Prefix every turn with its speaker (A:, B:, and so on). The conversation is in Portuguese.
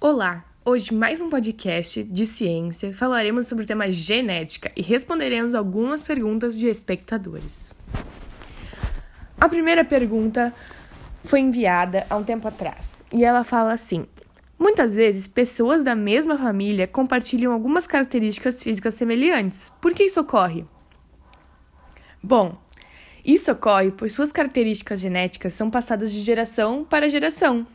A: Olá! Hoje, mais um podcast de ciência. Falaremos sobre o tema genética e responderemos algumas perguntas de espectadores. A primeira pergunta foi enviada há um tempo atrás e ela fala assim: Muitas vezes, pessoas da mesma família compartilham algumas características físicas semelhantes. Por que isso ocorre? Bom, isso ocorre pois suas características genéticas são passadas de geração para geração